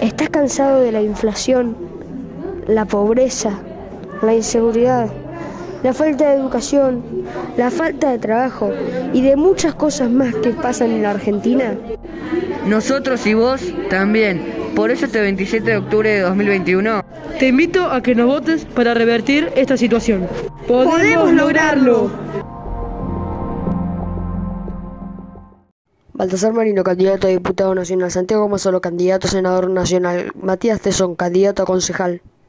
¿Estás cansado de la inflación, la pobreza, la inseguridad, la falta de educación, la falta de trabajo y de muchas cosas más que pasan en la Argentina? Nosotros y vos también. Por eso este 27 de octubre de 2021 te invito a que nos votes para revertir esta situación. ¡Podemos, lograrlo! Baltasar Marino, candidato a diputado nacional. Santiago Mazolo, candidato a senador nacional. Matías Tesón, candidato a concejal.